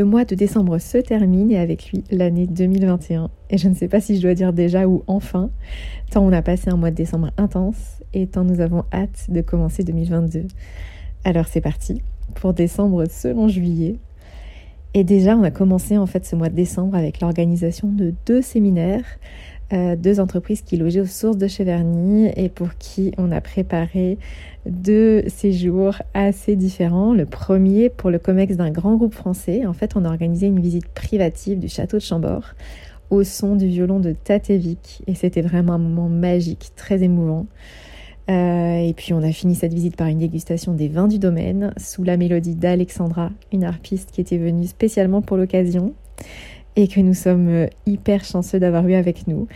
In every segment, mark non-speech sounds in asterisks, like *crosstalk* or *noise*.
Le mois de décembre se termine et avec lui l'année 2021. Et je ne sais pas si je dois dire déjà ou enfin, tant on a passé un mois de décembre intense et tant nous avons hâte de commencer 2022. Alors c'est parti pour décembre selon juillet. Et déjà on a commencé en fait ce mois de décembre avec l'organisation de deux séminaires euh, deux entreprises qui logeaient aux sources de Cheverny et pour qui on a préparé deux séjours assez différents. Le premier pour le COMEX d'un grand groupe français. En fait, on a organisé une visite privative du château de Chambord au son du violon de Tatevic et c'était vraiment un moment magique, très émouvant. Euh, et puis on a fini cette visite par une dégustation des vins du domaine sous la mélodie d'Alexandra, une harpiste qui était venue spécialement pour l'occasion et que nous sommes euh, hyper chanceux d'avoir eu avec nous,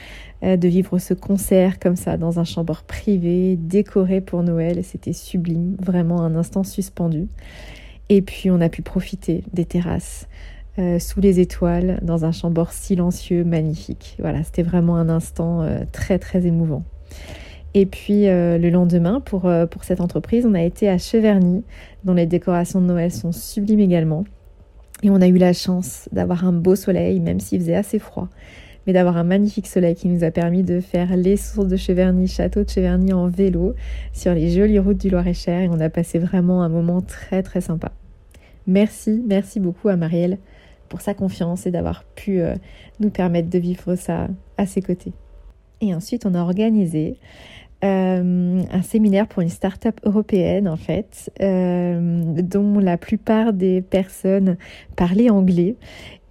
euh, de vivre ce concert comme ça dans un chambord privé, décoré pour Noël. C'était sublime, vraiment un instant suspendu. Et puis on a pu profiter des terrasses. Euh, sous les étoiles, dans un chambord silencieux, magnifique. Voilà, c'était vraiment un instant très très émouvant. Et puis le lendemain, pour, pour cette entreprise, on a été à Cheverny, dont les décorations de Noël sont sublimes également. Et on a eu la chance d'avoir un beau soleil, même s'il faisait assez froid, mais d'avoir un magnifique soleil qui nous a permis de faire les sources de Cheverny, château de Cheverny en vélo sur les jolies routes du Loir-et-Cher et on a passé vraiment un moment très très sympa. Merci, merci beaucoup à Marielle pour sa confiance et d'avoir pu euh, nous permettre de vivre ça à ses côtés. Et ensuite, on a organisé euh, un séminaire pour une start-up européenne en fait, euh, dont la plupart des personnes parlaient anglais.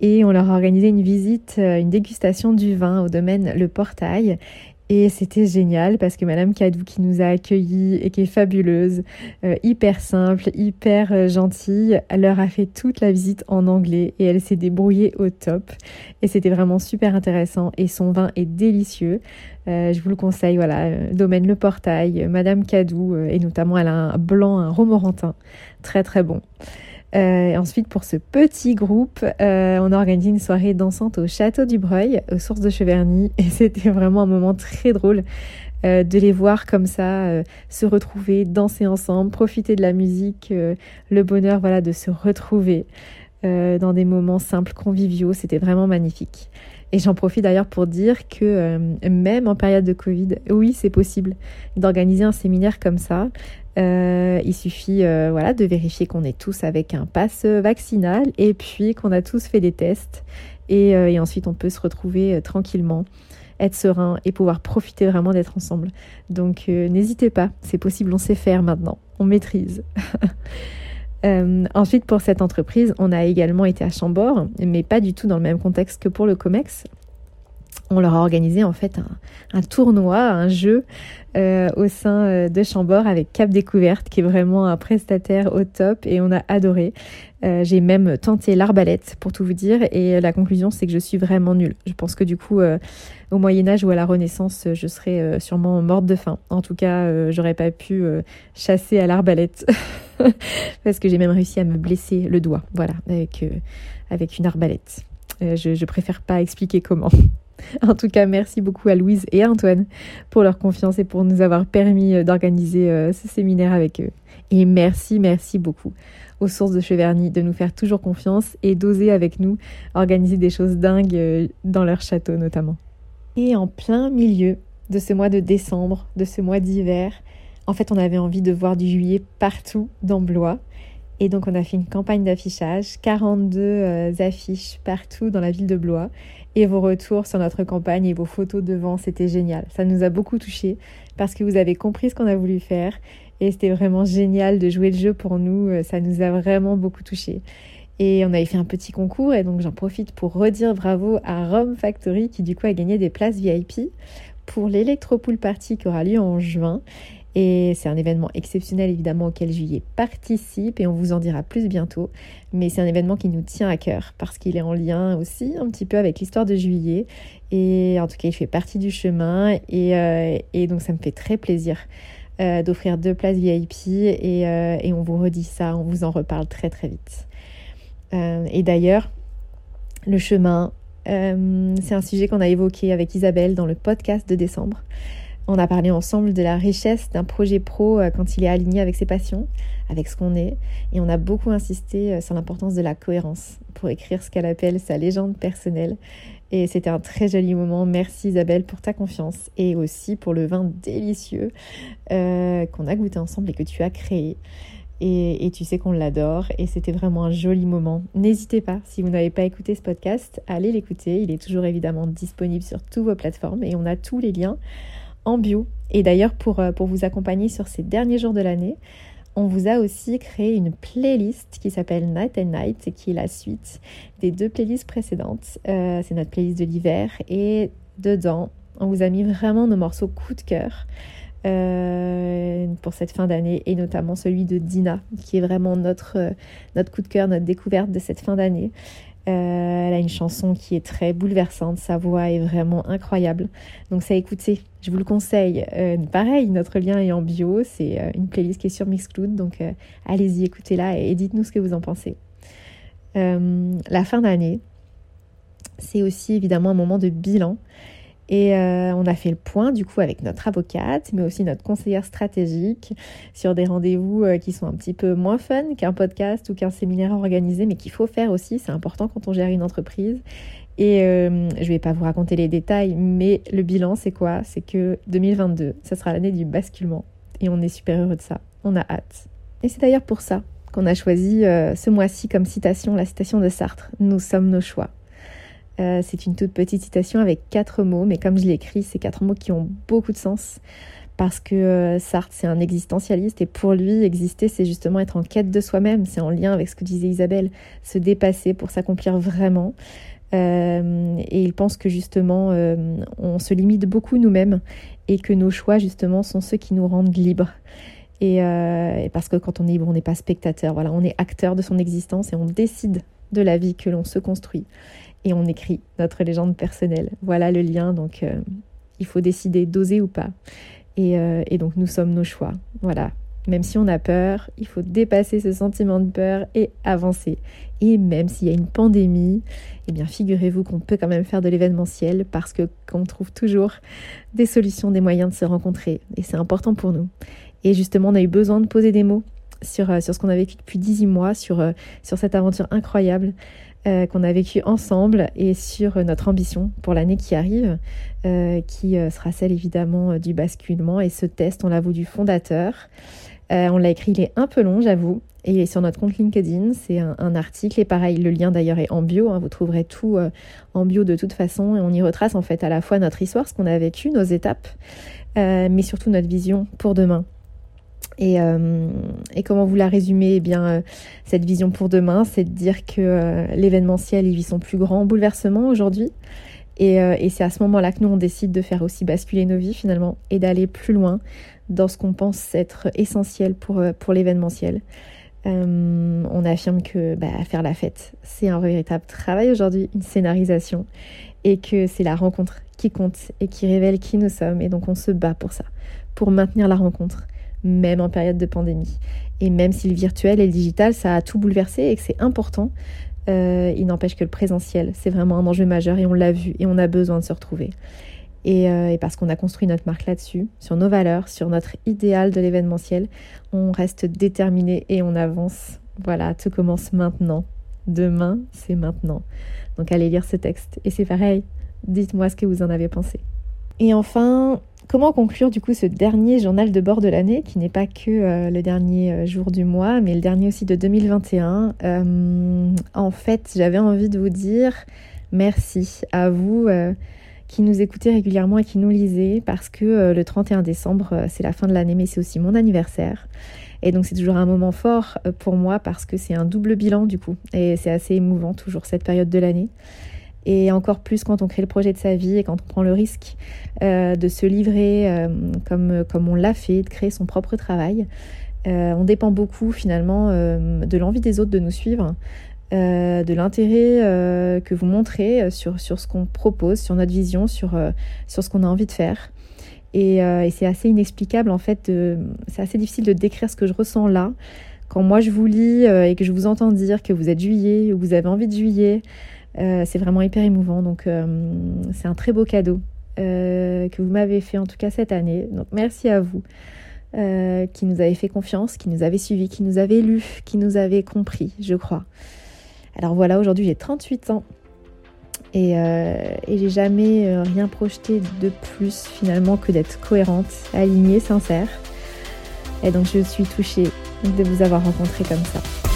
Et on leur a organisé une visite, euh, une dégustation du vin au domaine Le Portail. Et c'était génial parce que Madame Cadou qui nous a accueillis et qui est fabuleuse, euh, hyper simple, hyper euh, gentille, leur a fait toute la visite en anglais et elle s'est débrouillée au top. Et c'était vraiment super intéressant et son vin est délicieux. Euh, je vous le conseille, voilà, domaine Le Portail, Madame Cadou et notamment elle a un blanc, un romorantin, très très bon. Euh, ensuite, pour ce petit groupe, euh, on a organisé une soirée dansante au Château du Breuil, aux sources de Cheverny, *laughs* et c'était vraiment un moment très drôle euh, de les voir comme ça, se retrouver, danser ensemble, profiter de la musique, le bonheur voilà de se retrouver dans des moments simples, conviviaux, c'était vraiment magnifique. Et j'en profite d'ailleurs pour dire que euh, même en période de Covid, oui, c'est possible d'organiser un séminaire comme ça. Euh, il suffit euh, voilà, de vérifier qu'on est tous avec un pass vaccinal et puis qu'on a tous fait des tests. Et ensuite, on peut se retrouver tranquillement, être serein et pouvoir profiter vraiment d'être ensemble. Donc, n'hésitez pas, c'est possible, on sait faire maintenant, on maîtrise. *laughs* Euh, ensuite, pour cette entreprise, on a également été à Chambord, mais pas du tout dans le même contexte que pour le COMEX. On leur a organisé en fait un, tournoi, un jeu euh, au sein euh, de Chambord avec Cap Découverte, qui est vraiment un prestataire au top et on a adoré. J'ai même tenté l'arbalète pour tout vous dire et la conclusion c'est que je suis vraiment nulle. Je pense que du coup au Moyen Âge ou à la Renaissance je serais sûrement morte de faim. En tout cas j'aurais pas pu chasser à l'arbalète. *laughs* parce que j'ai même réussi à me blesser le doigt, voilà, avec, euh, avec une arbalète. Euh, je, je préfère pas expliquer comment. *laughs* En tout cas, merci beaucoup à Louise et à Antoine pour leur confiance et pour nous avoir permis euh, d'organiser ce séminaire avec eux. Et merci, merci beaucoup aux sources de Cheverny de nous faire toujours confiance et d'oser avec nous organiser des choses dingues dans leur château notamment. Et en plein milieu de ce mois de décembre, de ce mois d'hiver, en fait, on avait envie de voir du juillet partout dans Blois. Et donc, on a fait une campagne d'affichage, 42 euh, affiches partout dans la ville de Blois. Et vos retours sur notre campagne et vos photos devant, c'était génial. Ça nous a beaucoup touchés parce que vous avez compris ce qu'on a voulu faire. Et c'était vraiment génial de jouer le jeu pour nous. Euh, ça nous a vraiment beaucoup touchés. Et on avait fait un petit concours et donc j'en profite pour redire bravo à Rome Factory qui du coup a gagné des places VIP pour l'Electropool Party qui aura lieu en juin. Et c'est un événement exceptionnel évidemment auquel Juillet participe et on vous en dira plus bientôt. Mais c'est un événement qui nous tient à cœur parce qu'il est en lien aussi un petit peu avec l'histoire de Juillet. Et en tout cas, il fait partie du chemin et, euh, et donc ça me fait très plaisir euh, d'offrir deux places VIP et, euh, et, on vous redit ça, on vous en reparle très très vite. et d'ailleurs, le chemin, c'est un sujet qu'on a évoqué avec Isabelle dans le podcast de décembre. On a parlé ensemble de la richesse d'un projet pro euh, quand il est aligné avec ses passions, avec ce qu'on est, et on a beaucoup insisté euh, sur l'importance de la cohérence pour écrire ce qu'elle appelle sa légende personnelle. Et c'était un très joli moment. Merci Isabelle pour ta confiance et aussi pour le vin délicieux euh, qu'on a goûté ensemble et que tu as créé. Et, et, tu sais qu'on l'adore et c'était vraiment un joli moment. N'hésitez pas, si vous n'avez pas écouté ce podcast, allez l'écouter. Il est toujours évidemment disponible sur toutes vos plateformes et on a tous les liens en bio. Et d'ailleurs, pour, euh, pour vous accompagner sur ces derniers jours de l'année, on vous a aussi créé une playlist qui s'appelle Night and Night qui est la suite des deux playlists précédentes. Euh, c'est notre playlist de l'hiver et dedans, on vous a mis vraiment nos morceaux coup de cœur euh, pour cette fin d'année et notamment celui de Dina qui est vraiment notre, notre coup de cœur, notre découverte de cette fin d'année. Euh, elle a une chanson qui est très bouleversante, sa voix est vraiment incroyable. Donc ça écoutez, je vous le conseille. Euh, pareil, notre lien est en bio, c'est euh, une playlist qui est sur Mixcloud, donc allez-y, écoutez-la et dites-nous ce que vous en pensez. la fin d'année, c'est aussi évidemment un moment de bilan. Et euh, on a fait le point du coup avec notre avocate, mais aussi notre conseillère stratégique sur des rendez-vous euh, qui sont un petit peu moins fun qu'un podcast ou qu'un séminaire organisé, mais qu'il faut faire aussi. C'est important quand on gère une entreprise. Et euh, je vais pas vous raconter les détails, mais le bilan c'est quoi? C'est que 2022, ça sera l'année du basculement. Et on est super heureux de ça. On a hâte. Et c'est d'ailleurs pour ça qu'on a choisi ce mois-ci comme citation la citation de Sartre. Nous sommes nos choix. Euh, c'est une toute petite citation avec quatre mots, mais comme je l'écris, c'est quatre mots qui ont beaucoup de sens. Parce que euh, Sartre, c'est un existentialiste et pour lui, exister, c'est justement être en quête de soi-même. C'est en lien avec ce que disait Isabelle, se dépasser pour s'accomplir vraiment. Euh, et il pense que justement, on se limite beaucoup nous-mêmes et que nos choix, justement, sont ceux qui nous rendent libres. Et, et parce que quand on est libre, on n'est pas spectateur. Voilà, on est acteur de son existence et on décide de la vie que l'on se construit et on écrit notre légende personnelle. Voilà le lien, donc euh, il faut décider d'oser ou pas. Euh, et, donc nous sommes nos choix. Voilà. Même si on a peur, il faut dépasser ce sentiment de peur et avancer. Et même s'il y a une pandémie, eh bien figurez-vous qu'on peut quand même faire de l'événementiel parce que qu'on trouve toujours des solutions, des moyens de se rencontrer. Et c'est important pour nous. Et justement, on a eu besoin de poser des mots sur, euh, sur ce qu'on a vécu depuis 18 mois, sur, sur cette aventure incroyable. Euh, qu'on a vécu ensemble et sur notre ambition pour l'année qui arrive, euh, qui euh, sera celle évidemment du basculement. Et ce test, on l'a du fondateur. on l'a écrit, il est un peu long, j'avoue. Et sur notre compte LinkedIn, c'est un, article. Et pareil, le lien d'ailleurs est en bio. Hein. vous trouverez tout en bio de toute façon. Et on y retrace en fait à la fois notre histoire, ce qu'on a vécu, nos étapes, mais surtout notre vision pour demain. Euh, et, comment vous la résumez? Eh bien, euh, cette vision pour demain, c'est de dire que euh, l'événementiel il vit son plus grand bouleversement aujourd'hui. Et, c'est à ce moment-là que nous, on décide de faire aussi basculer nos vies finalement et d'aller plus loin dans ce qu'on pense être essentiel pour, pour l'événementiel. on affirme que bah, faire la fête, c'est un véritable travail aujourd'hui, une scénarisation, et que c'est la rencontre qui compte et qui révèle qui nous sommes. Et donc on se bat pour ça, pour maintenir la rencontre même en période de pandémie. Et même si le virtuel et le digital, ça a tout bouleversé et que c'est important, euh, il n'empêche que le présentiel, c'est vraiment un enjeu majeur et on l'a vu et on a besoin de se retrouver. Et, euh, et parce qu'on a construit notre marque là-dessus, sur nos valeurs, sur notre idéal de l'événementiel, on reste déterminé et on avance. Voilà, tout commence maintenant. Demain, c'est maintenant. Donc allez lire ce texte. Et c'est pareil, dites-moi ce que vous en avez pensé. Et enfin, Comment conclure du coup ce dernier journal de bord de l'année, qui n'est pas que euh, le dernier euh, jour du mois, mais le dernier aussi de 2021 euh, En fait, j'avais envie de vous dire merci à vous qui nous écoutaient régulièrement et qui nous lisaient parce que le 31 décembre, c'est la fin de l'année, mais c'est aussi mon anniversaire. Et donc c'est toujours un moment fort pour moi parce que c'est un double bilan du coup. Et c'est assez émouvant toujours cette période de l'année. Et encore plus quand on crée le projet de sa vie et quand on prend le risque euh, de se livrer euh, comme, comme on l'a fait, de créer son propre travail. Euh, on dépend beaucoup finalement de l'envie des autres de nous suivre, de l'intérêt que vous montrez sur, sur ce qu'on propose, sur notre vision, sur, sur ce qu'on a envie de faire. Et, et c'est assez inexplicable en fait, c'est assez difficile de décrire ce que je ressens là. Quand moi je vous lis et que je vous entends dire que vous êtes juillet ou vous avez envie de juillet, euh, c'est vraiment hyper émouvant. Donc, euh, c'est un très beau cadeau euh, que vous m'avez fait en tout cas cette année. Donc, merci à vous qui nous avez fait confiance, qui nous avez suivis, qui nous avez lus, qui nous avez compris, je crois. Alors voilà, aujourd'hui j'ai 38 ans et, et j'ai jamais rien projeté de plus finalement que d'être cohérente, alignée, sincère. Et donc je suis touchée de vous avoir rencontré comme ça.